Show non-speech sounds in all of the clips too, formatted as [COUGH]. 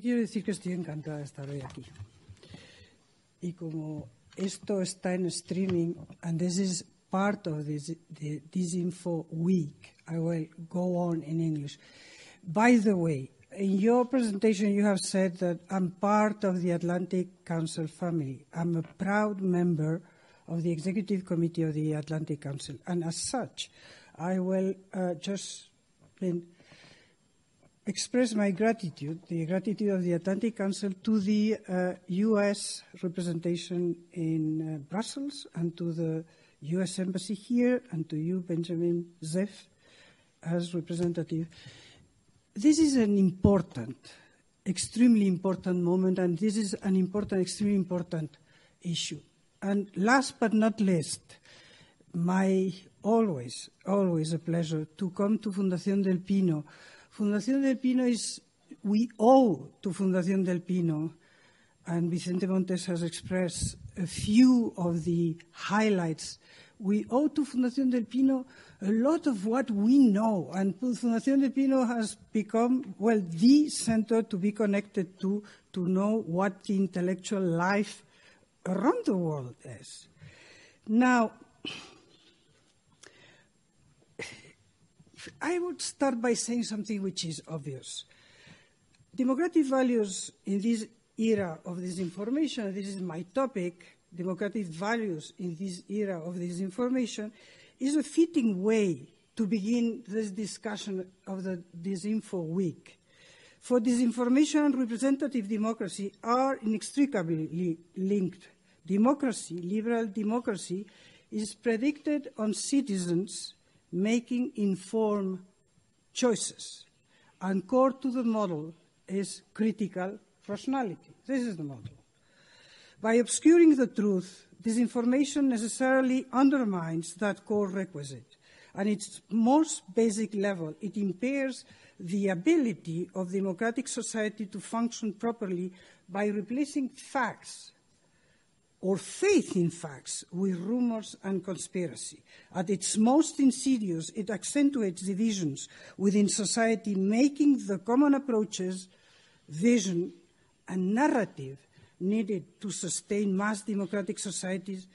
quiero decir que estoy encantada de estar hoy aquí. Y como esto está en streaming, and this is part of this, the Disinfo week, I will go on in English. By the way, in your presentation, you have said that I'm part of the Atlantic Council family. I'm a proud member of the Executive Committee of the Atlantic Council. And as such, I will uh, just express my gratitude, the gratitude of the Atlantic Council to the uh, U.S. representation in uh, Brussels and to the U.S. Embassy here and to you, Benjamin Ziff, as representative. This is an important, extremely important moment, and this is an important, extremely important issue. And last but not least, my always, always a pleasure to come to Fundación del Pino. Fundación del Pino is, we owe to Fundación del Pino, and Vicente Montes has expressed a few of the highlights. We owe to Fundación del Pino a lot of what we know, and Fundación del Pino has become, well, the center to be connected to, to know what the intellectual life around the world is. Now, I would start by saying something which is obvious. Democratic values in this era of disinformation, this is my topic, democratic values in this era of disinformation, is a fitting way to begin this discussion of the Disinfo Week. For disinformation and representative democracy are inextricably linked. Democracy, liberal democracy, is predicted on citizens making informed choices. And core to the model is critical rationality. This is the model. By obscuring the truth, disinformation necessarily undermines that core requisite. At its most basic level, it impairs the ability of democratic society to function properly by replacing facts or faith in facts with rumors and conspiracy. At its most insidious, it accentuates divisions within society, making the common approaches, vision, and narrative needed to sustain mass democratic societies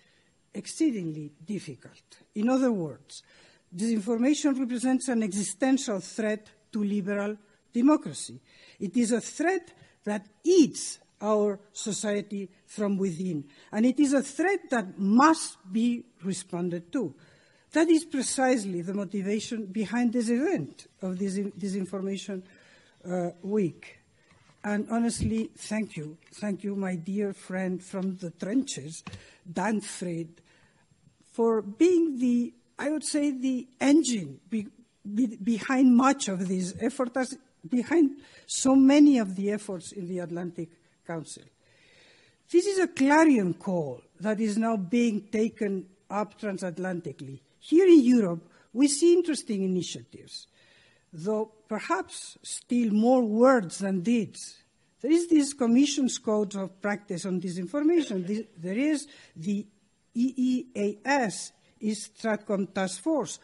exceedingly difficult. In other words, disinformation represents an existential threat to liberal democracy. It is a threat that eats our society from within. And it is a threat that must be responded to. That is precisely the motivation behind this event of this, this Information uh, Week. And honestly, thank you. Thank you, my dear friend from the trenches, Dan Fried, for being the, I would say, the engine be, be, behind much of this effort, as behind so many of the efforts in the Atlantic Council. This is a clarion call that is now being taken up transatlantically. Here in Europe, we see interesting initiatives, though perhaps still more words than deeds. There is this Commission's Code of Practice on Disinformation. There is the EEAS, East Stratcom Task Force,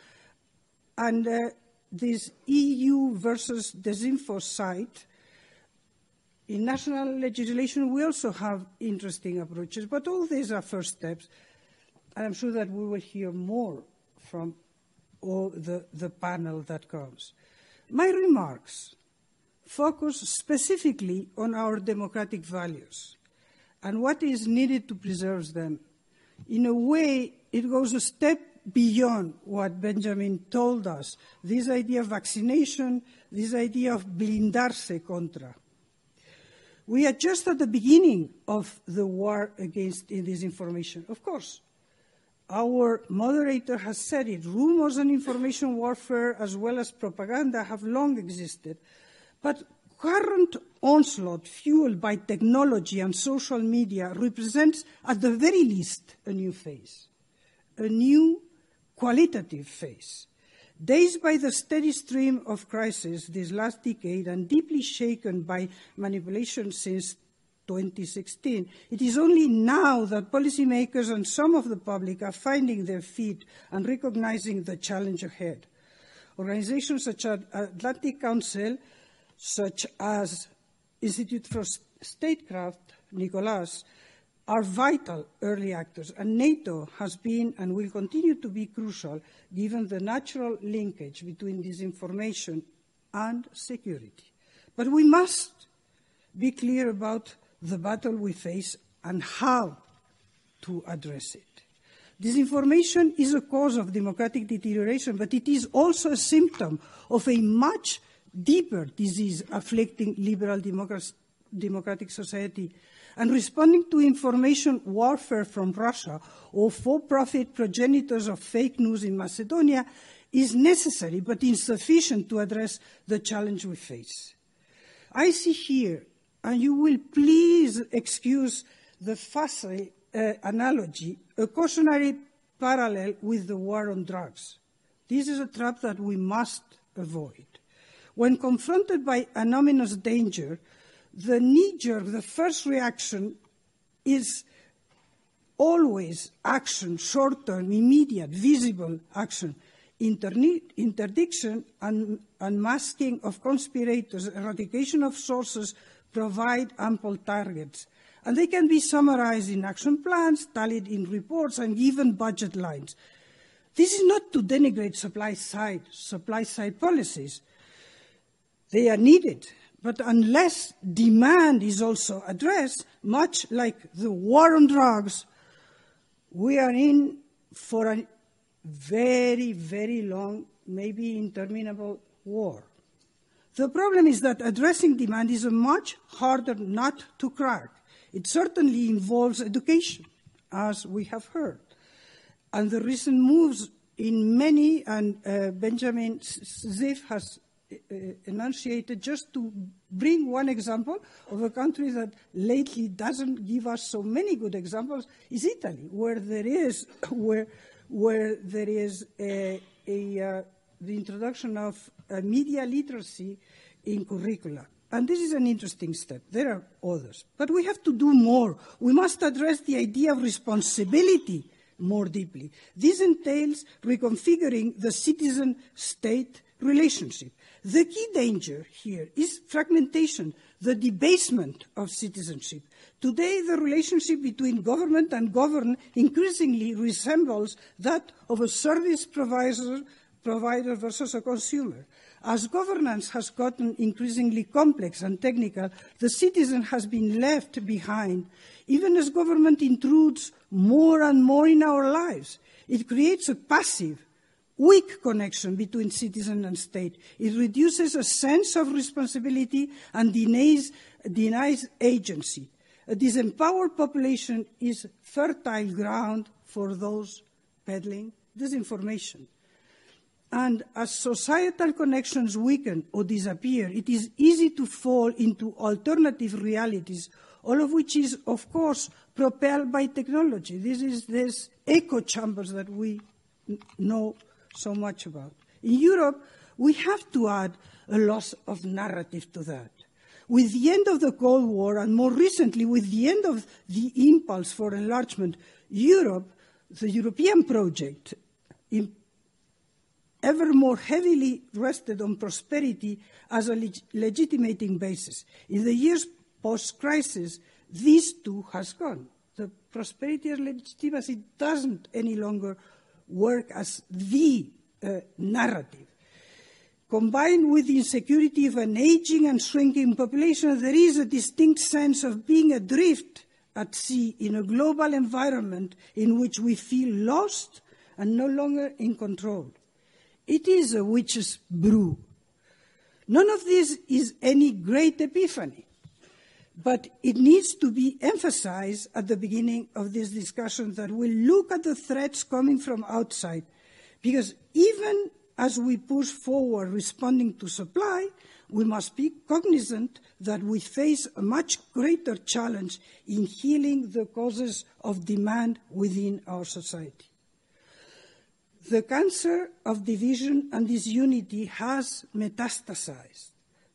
and uh, this EU versus Disinfo site in national legislation, we also have interesting approaches, but all these are first steps. And I'm sure that we will hear more from all the, the panel that comes. My remarks focus specifically on our democratic values and what is needed to preserve them. In a way, it goes a step beyond what Benjamin told us this idea of vaccination, this idea of blindarse contra. We are just at the beginning of the war against disinformation. Of course, our moderator has said it. Rumors and information warfare, as well as propaganda, have long existed. But current onslaught fueled by technology and social media represents, at the very least, a new phase, a new qualitative phase. Dazed by the steady stream of crisis this last decade and deeply shaken by manipulation since 2016, it is only now that policymakers and some of the public are finding their feet and recognizing the challenge ahead. Organizations such as Atlantic Council, such as Institute for Statecraft, Nicolas, are vital early actors, and NATO has been and will continue to be crucial given the natural linkage between disinformation and security. But we must be clear about the battle we face and how to address it. Disinformation is a cause of democratic deterioration, but it is also a symptom of a much deeper disease afflicting liberal democratic society. And responding to information warfare from Russia or for profit progenitors of fake news in Macedonia is necessary but insufficient to address the challenge we face. I see here, and you will please excuse the facile uh, analogy, a cautionary parallel with the war on drugs. This is a trap that we must avoid. When confronted by an ominous danger, the knee jerk, the first reaction is always action, short term, immediate, visible action. interdiction and unmasking of conspirators, eradication of sources provide ample targets and they can be summarized in action plans, tallied in reports, and given budget lines. This is not to denigrate supply side, supply side policies. They are needed, but unless demand is also addressed, much like the war on drugs, we are in for a very, very long, maybe interminable war. The problem is that addressing demand is a much harder nut to crack. It certainly involves education, as we have heard. And the recent moves in many, and uh, Benjamin Ziff has enunciated, just to bring one example of a country that lately doesn't give us so many good examples, is Italy, where there is, [COUGHS] where, where there is a, a, uh, the introduction of media literacy in curricula. And this is an interesting step. There are others. But we have to do more. We must address the idea of responsibility more deeply. This entails reconfiguring the citizen state relationship. The key danger here is fragmentation, the debasement of citizenship. Today, the relationship between government and governed increasingly resembles that of a service provider, provider versus a consumer. As governance has gotten increasingly complex and technical, the citizen has been left behind. Even as government intrudes more and more in our lives, it creates a passive, weak connection between citizen and state. It reduces a sense of responsibility and denies, denies agency. A disempowered population is fertile ground for those peddling disinformation. And as societal connections weaken or disappear, it is easy to fall into alternative realities, all of which is, of course, propelled by technology. This is this echo chambers that we know so much about. In Europe, we have to add a loss of narrative to that. With the end of the Cold War, and more recently with the end of the impulse for enlargement, Europe, the European project, ever more heavily rested on prosperity as a leg- legitimating basis. In the years post crisis, this too has gone. The prosperity as legitimacy doesn't any longer work as the uh, narrative. Combined with the insecurity of an aging and shrinking population, there is a distinct sense of being adrift at sea in a global environment in which we feel lost and no longer in control. It is a witch's brew. None of this is any great epiphany, but it needs to be emphasized at the beginning of this discussion that we look at the threats coming from outside, because even as we push forward responding to supply, we must be cognizant that we face a much greater challenge in healing the causes of demand within our society. The cancer of division and disunity has metastasized.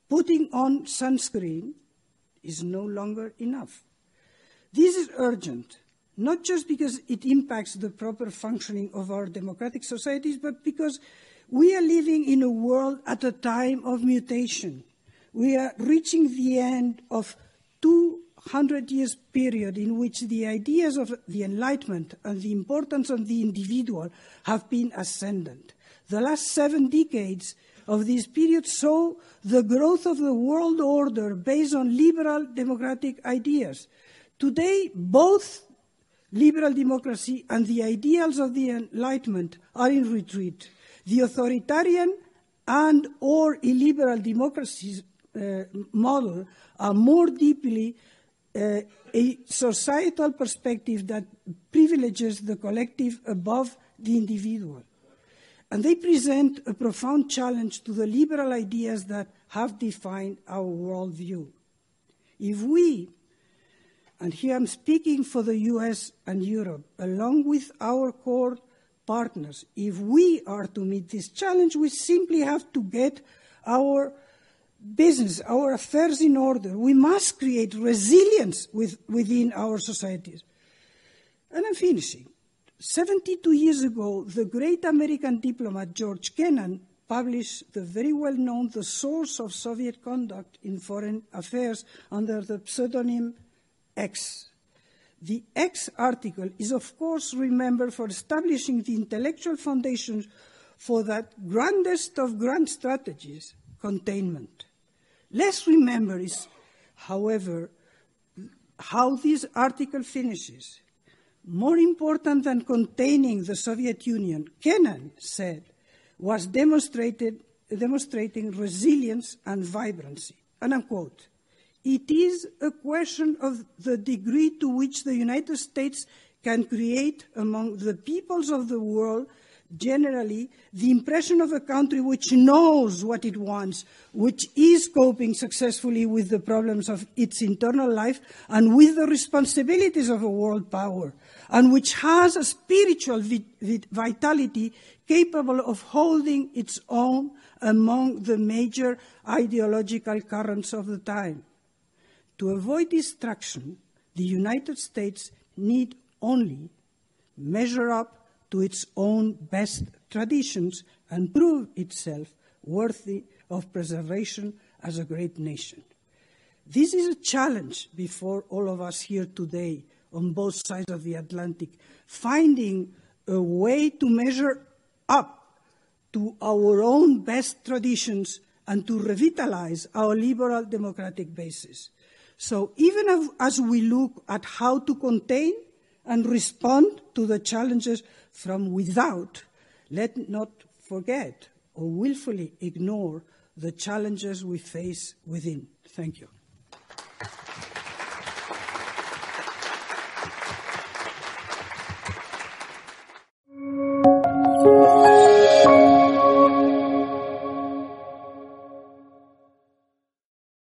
Putting on sunscreen is no longer enough. This is urgent, not just because it impacts the proper functioning of our democratic societies, but because we are living in a world at a time of mutation. we are reaching the end of 200 years period in which the ideas of the Enlightenment and the importance of the individual have been ascendant. The last seven decades of this period saw the growth of the world order based on liberal democratic ideas. Today, both liberal democracy and the ideals of the Enlightenment are in retreat. The authoritarian and or illiberal democracies uh, model are more deeply uh, a societal perspective that privileges the collective above the individual. And they present a profound challenge to the liberal ideas that have defined our worldview. If we, and here I'm speaking for the US and Europe, along with our core partners, if we are to meet this challenge, we simply have to get our business, our affairs in order. We must create resilience with, within our societies. And I'm finishing. 72 years ago, the great American diplomat George Kennan published the very well known The Source of Soviet Conduct in Foreign Affairs under the pseudonym X. The X article is, of course, remembered for establishing the intellectual foundations for that grandest of grand strategies, containment. Let's remember is, however, how this article finishes. More important than containing the Soviet Union, Kennan said, was demonstrating resilience and vibrancy. And I quote, it is a question of the degree to which the United States can create among the peoples of the world generally the impression of a country which knows what it wants, which is coping successfully with the problems of its internal life and with the responsibilities of a world power, and which has a spiritual vitality capable of holding its own among the major ideological currents of the time. To avoid destruction, the United States need only measure up to its own best traditions and prove itself worthy of preservation as a great nation. This is a challenge before all of us here today on both sides of the Atlantic, finding a way to measure up to our own best traditions and to revitalize our liberal democratic basis. So even as we look at how to contain and respond to the challenges from without, let not forget or willfully ignore the challenges we face within. Thank you.